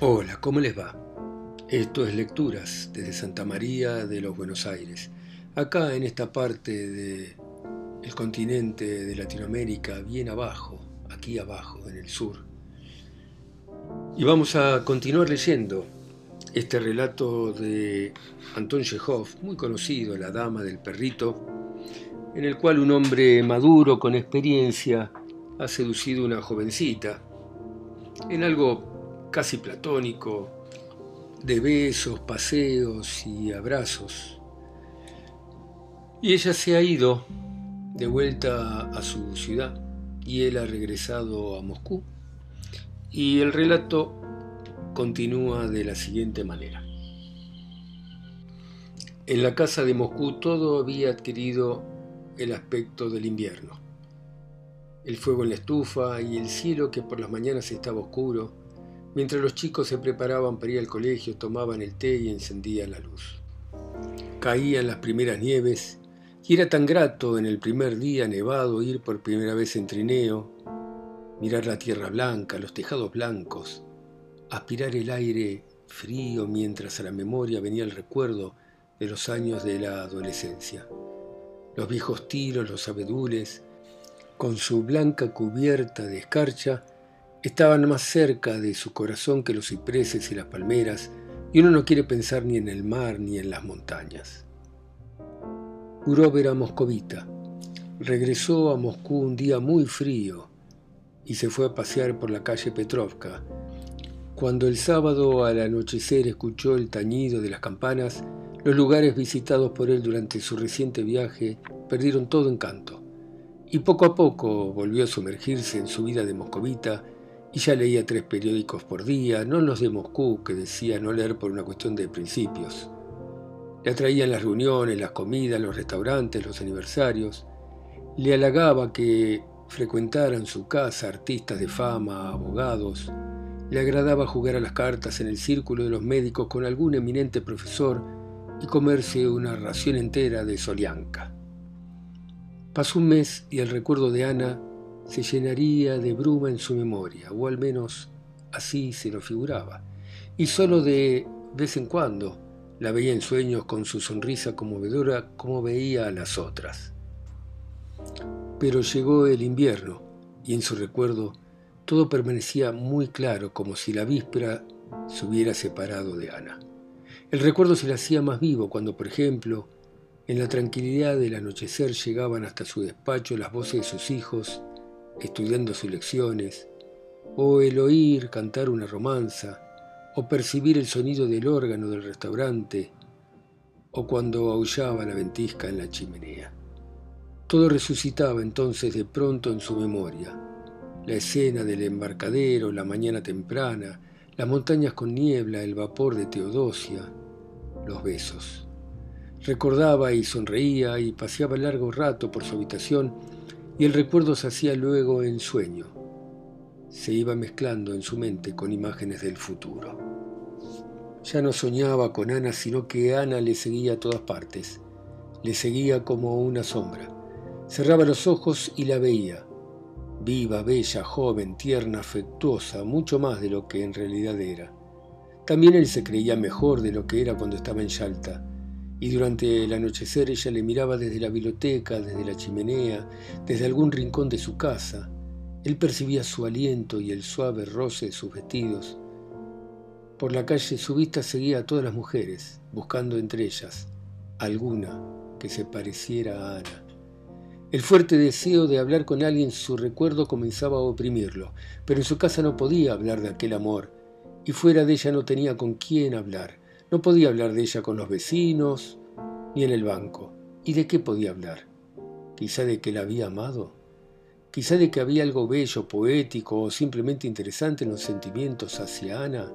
Hola, ¿cómo les va? Esto es Lecturas desde Santa María de los Buenos Aires. Acá en esta parte del el continente de Latinoamérica, bien abajo, aquí abajo, en el sur. Y vamos a continuar leyendo este relato de Anton Chekhov, muy conocido, La Dama del Perrito, en el cual un hombre maduro con experiencia ha seducido a una jovencita en algo casi platónico, de besos, paseos y abrazos. Y ella se ha ido de vuelta a su ciudad y él ha regresado a Moscú. Y el relato continúa de la siguiente manera. En la casa de Moscú todo había adquirido el aspecto del invierno. El fuego en la estufa y el cielo que por las mañanas estaba oscuro, mientras los chicos se preparaban para ir al colegio, tomaban el té y encendían la luz. Caían las primeras nieves y era tan grato en el primer día nevado ir por primera vez en trineo, mirar la tierra blanca, los tejados blancos, aspirar el aire frío mientras a la memoria venía el recuerdo de los años de la adolescencia. Los viejos tiros, los abedules, con su blanca cubierta de escarcha, estaban más cerca de su corazón que los cipreses y las palmeras, y uno no quiere pensar ni en el mar ni en las montañas. Urov era moscovita. Regresó a Moscú un día muy frío y se fue a pasear por la calle Petrovka, cuando el sábado al anochecer escuchó el tañido de las campanas, los lugares visitados por él durante su reciente viaje perdieron todo encanto. Y poco a poco volvió a sumergirse en su vida de moscovita y ya leía tres periódicos por día, no los de Moscú, que decía no leer por una cuestión de principios. Le atraían las reuniones, las comidas, los restaurantes, los aniversarios. Le halagaba que frecuentaran su casa artistas de fama, abogados, le agradaba jugar a las cartas en el círculo de los médicos con algún eminente profesor y comerse una ración entera de solianca. Pasó un mes y el recuerdo de Ana se llenaría de bruma en su memoria, o al menos así se lo figuraba, y solo de vez en cuando la veía en sueños con su sonrisa conmovedora como veía a las otras. Pero llegó el invierno y en su recuerdo todo permanecía muy claro, como si la víspera se hubiera separado de Ana. El recuerdo se le hacía más vivo cuando, por ejemplo, en la tranquilidad del anochecer llegaban hasta su despacho las voces de sus hijos, estudiando sus lecciones, o el oír cantar una romanza, o percibir el sonido del órgano del restaurante, o cuando aullaba la ventisca en la chimenea. Todo resucitaba entonces de pronto en su memoria, la escena del embarcadero, la mañana temprana, las montañas con niebla, el vapor de Teodosia, los besos. Recordaba y sonreía y paseaba largo rato por su habitación y el recuerdo se hacía luego en sueño. Se iba mezclando en su mente con imágenes del futuro. Ya no soñaba con Ana, sino que Ana le seguía a todas partes. Le seguía como una sombra. Cerraba los ojos y la veía viva, bella, joven, tierna, afectuosa, mucho más de lo que en realidad era. También él se creía mejor de lo que era cuando estaba en Yalta, y durante el anochecer ella le miraba desde la biblioteca, desde la chimenea, desde algún rincón de su casa. Él percibía su aliento y el suave roce de sus vestidos. Por la calle su vista seguía a todas las mujeres, buscando entre ellas alguna que se pareciera a Ana. El fuerte deseo de hablar con alguien su recuerdo comenzaba a oprimirlo, pero en su casa no podía hablar de aquel amor, y fuera de ella no tenía con quién hablar. No podía hablar de ella con los vecinos, ni en el banco. ¿Y de qué podía hablar? Quizá de que la había amado. Quizá de que había algo bello, poético o simplemente interesante en los sentimientos hacia Ana.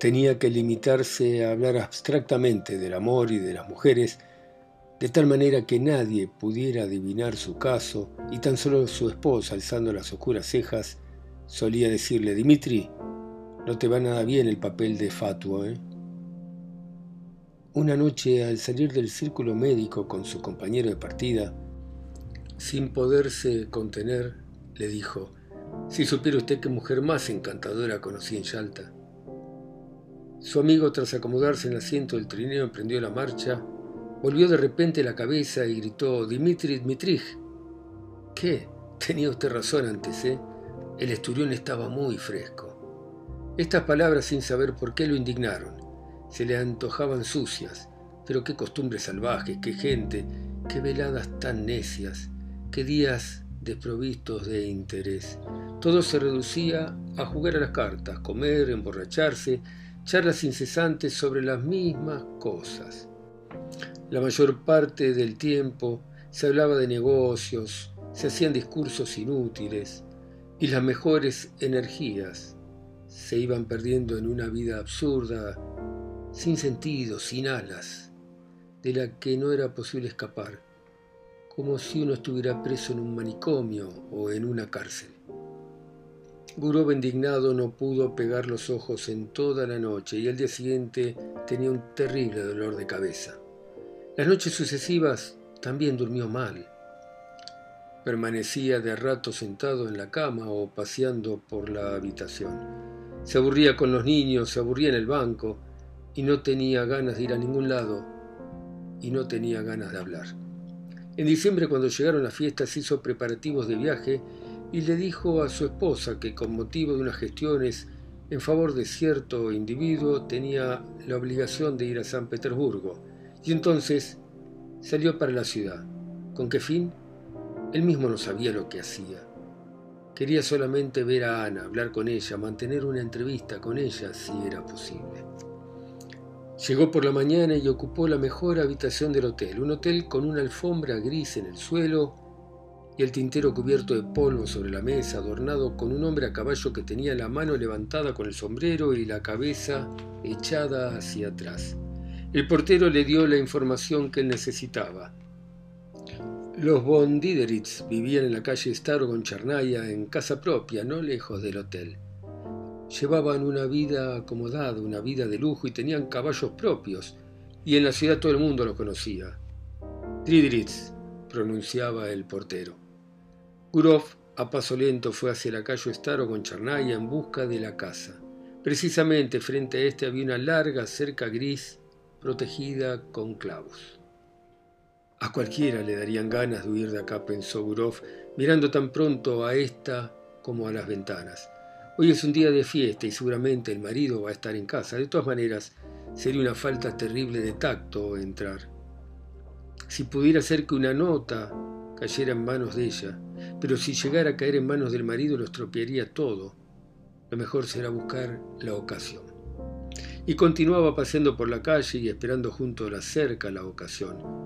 Tenía que limitarse a hablar abstractamente del amor y de las mujeres, de tal manera que nadie pudiera adivinar su caso y tan solo su esposa, alzando las oscuras cejas, solía decirle, Dimitri, no te va nada bien el papel de fatuo, ¿eh? Una noche, al salir del círculo médico con su compañero de partida, sin poderse contener, le dijo, si supiera usted qué mujer más encantadora conocí en Yalta. Su amigo, tras acomodarse en el asiento del trineo, emprendió la marcha, volvió de repente la cabeza y gritó, Dimitri Dmitrich. ¿Qué? Tenía usted razón antes, ¿eh? El esturión estaba muy fresco. Estas palabras, sin saber por qué, lo indignaron. Se le antojaban sucias, pero qué costumbres salvajes, qué gente, qué veladas tan necias, qué días desprovistos de interés. Todo se reducía a jugar a las cartas, comer, emborracharse, charlas incesantes sobre las mismas cosas. La mayor parte del tiempo se hablaba de negocios, se hacían discursos inútiles y las mejores energías se iban perdiendo en una vida absurda, sin sentido, sin alas, de la que no era posible escapar, como si uno estuviera preso en un manicomio o en una cárcel. Gurov indignado no pudo pegar los ojos en toda la noche y al día siguiente tenía un terrible dolor de cabeza. Las noches sucesivas también durmió mal. Permanecía de rato sentado en la cama o paseando por la habitación. Se aburría con los niños, se aburría en el banco y no tenía ganas de ir a ningún lado y no tenía ganas de hablar. En diciembre, cuando llegaron las fiestas, hizo preparativos de viaje y le dijo a su esposa que con motivo de unas gestiones en favor de cierto individuo tenía la obligación de ir a San Petersburgo, y entonces salió para la ciudad. ¿Con qué fin? Él mismo no sabía lo que hacía. Quería solamente ver a Ana, hablar con ella, mantener una entrevista con ella si era posible. Llegó por la mañana y ocupó la mejor habitación del hotel, un hotel con una alfombra gris en el suelo y el tintero cubierto de polvo sobre la mesa, adornado con un hombre a caballo que tenía la mano levantada con el sombrero y la cabeza echada hacia atrás. El portero le dio la información que él necesitaba. Los von Dideritz vivían en la calle Starogon Charnaya, en casa propia, no lejos del hotel. Llevaban una vida acomodada, una vida de lujo y tenían caballos propios, y en la ciudad todo el mundo los conocía. Dideritz, pronunciaba el portero. Gurov a paso lento fue hacia la calle Estaro con Charnaya en busca de la casa. Precisamente frente a este había una larga cerca gris protegida con clavos. A cualquiera le darían ganas de huir de acá, pensó Gurov, mirando tan pronto a esta como a las ventanas. Hoy es un día de fiesta y seguramente el marido va a estar en casa. De todas maneras, sería una falta terrible de tacto entrar. Si pudiera ser que una nota cayera en manos de ella, pero si llegara a caer en manos del marido lo estropearía todo. Lo mejor será buscar la ocasión. Y continuaba paseando por la calle y esperando junto a la cerca la ocasión.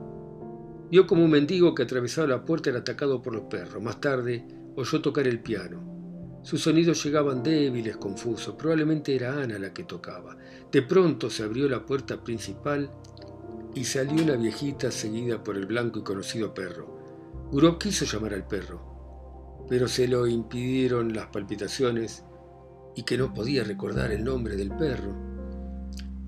Vio como un mendigo que atravesaba la puerta era atacado por los perros. Más tarde oyó tocar el piano. Sus sonidos llegaban débiles, confusos. Probablemente era Ana la que tocaba. De pronto se abrió la puerta principal y salió la viejita seguida por el blanco y conocido perro. Gurov quiso llamar al perro, pero se lo impidieron las palpitaciones y que no podía recordar el nombre del perro.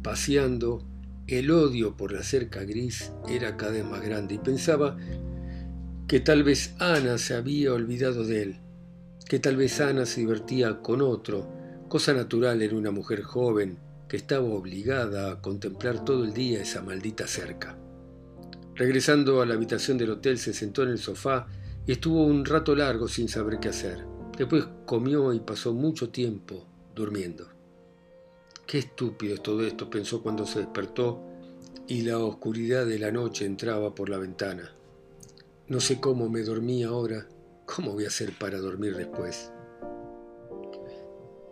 Paseando, el odio por la cerca gris era cada vez más grande y pensaba que tal vez Ana se había olvidado de él, que tal vez Ana se divertía con otro, cosa natural en una mujer joven que estaba obligada a contemplar todo el día esa maldita cerca. Regresando a la habitación del hotel se sentó en el sofá y estuvo un rato largo sin saber qué hacer. Después comió y pasó mucho tiempo durmiendo. Qué estúpido es todo esto, pensó cuando se despertó y la oscuridad de la noche entraba por la ventana. No sé cómo me dormí ahora, ¿cómo voy a hacer para dormir después?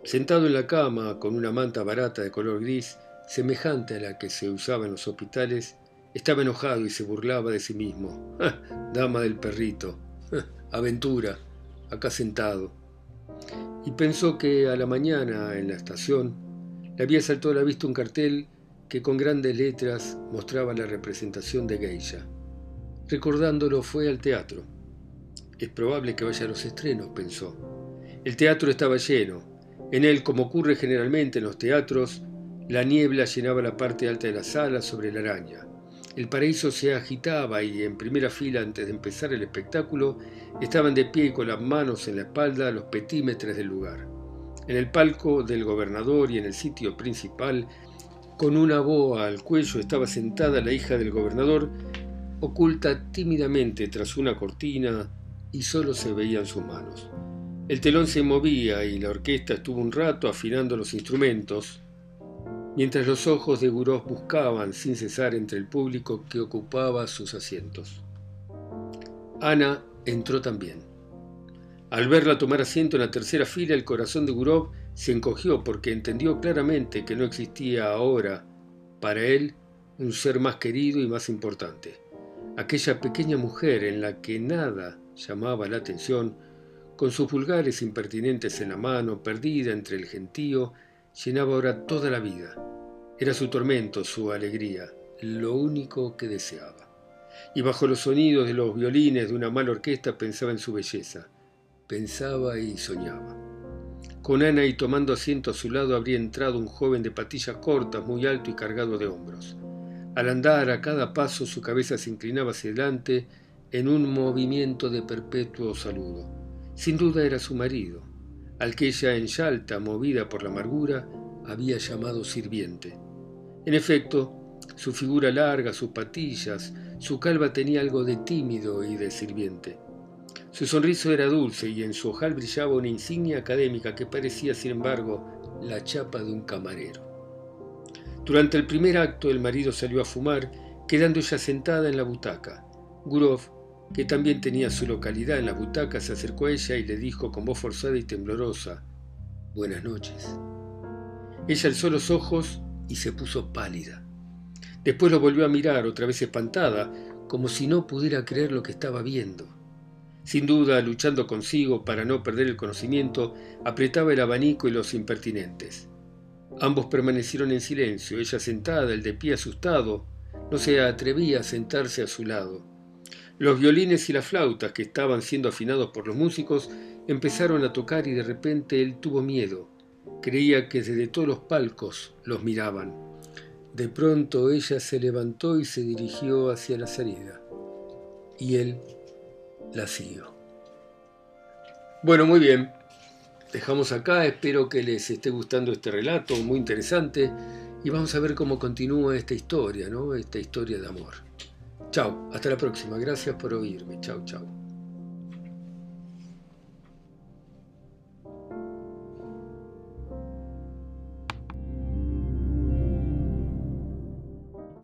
Sentado en la cama con una manta barata de color gris, semejante a la que se usaba en los hospitales, estaba enojado y se burlaba de sí mismo. Dama del perrito. Aventura. Acá sentado. Y pensó que a la mañana, en la estación, le había saltado a la vista un cartel que con grandes letras mostraba la representación de Geisha. Recordándolo fue al teatro. Es probable que vaya a los estrenos, pensó. El teatro estaba lleno. En él, como ocurre generalmente en los teatros, la niebla llenaba la parte alta de la sala sobre la araña. El paraíso se agitaba y en primera fila antes de empezar el espectáculo estaban de pie y con las manos en la espalda los petímetres del lugar. En el palco del gobernador y en el sitio principal Con una boa al cuello estaba sentada la hija del gobernador, oculta tímidamente tras una cortina y solo se veían sus manos. El telón se movía y la orquesta estuvo un rato afinando los instrumentos, mientras los ojos de Gurov buscaban sin cesar entre el público que ocupaba sus asientos. Ana entró también. Al verla tomar asiento en la tercera fila, el corazón de Gurov se encogió porque entendió claramente que no existía ahora, para él, un ser más querido y más importante. Aquella pequeña mujer en la que nada llamaba la atención, con sus pulgares impertinentes en la mano, perdida entre el gentío, llenaba ahora toda la vida. Era su tormento, su alegría, lo único que deseaba. Y bajo los sonidos de los violines de una mala orquesta pensaba en su belleza. Pensaba y soñaba. Con Ana y tomando asiento a su lado habría entrado un joven de patillas cortas, muy alto y cargado de hombros. Al andar a cada paso su cabeza se inclinaba hacia adelante en un movimiento de perpetuo saludo. Sin duda era su marido, al que ella en Yalta, movida por la amargura, había llamado sirviente. En efecto, su figura larga, sus patillas, su calva tenía algo de tímido y de sirviente. Su sonriso era dulce y en su ojal brillaba una insignia académica que parecía, sin embargo, la chapa de un camarero. Durante el primer acto el marido salió a fumar, quedando ella sentada en la butaca. Gurov que también tenía su localidad en la butaca, se acercó a ella y le dijo con voz forzada y temblorosa, Buenas noches. Ella alzó los ojos y se puso pálida. Después lo volvió a mirar, otra vez espantada, como si no pudiera creer lo que estaba viendo. Sin duda, luchando consigo para no perder el conocimiento, apretaba el abanico y los impertinentes. Ambos permanecieron en silencio, ella sentada, el de pie asustado, no se atrevía a sentarse a su lado. Los violines y las flautas que estaban siendo afinados por los músicos empezaron a tocar y de repente él tuvo miedo. Creía que desde todos los palcos los miraban. De pronto ella se levantó y se dirigió hacia la salida. Y él la siguió. Bueno, muy bien. Dejamos acá, espero que les esté gustando este relato, muy interesante, y vamos a ver cómo continúa esta historia, ¿no? Esta historia de amor. Chao, hasta la próxima. Gracias por oírme. Chao, chao.